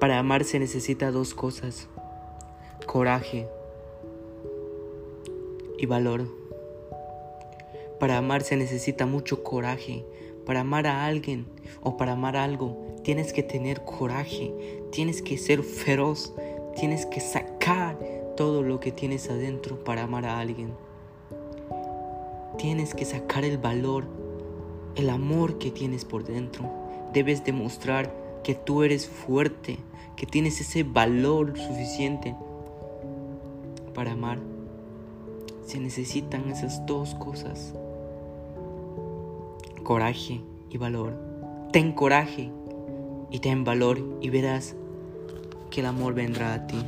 Para amar se necesita dos cosas, coraje y valor. Para amar se necesita mucho coraje. Para amar a alguien o para amar algo tienes que tener coraje, tienes que ser feroz, tienes que sacar todo lo que tienes adentro para amar a alguien. Tienes que sacar el valor, el amor que tienes por dentro. Debes demostrar que tú eres fuerte, que tienes ese valor suficiente para amar. Se necesitan esas dos cosas. Coraje y valor. Ten coraje y ten valor y verás que el amor vendrá a ti.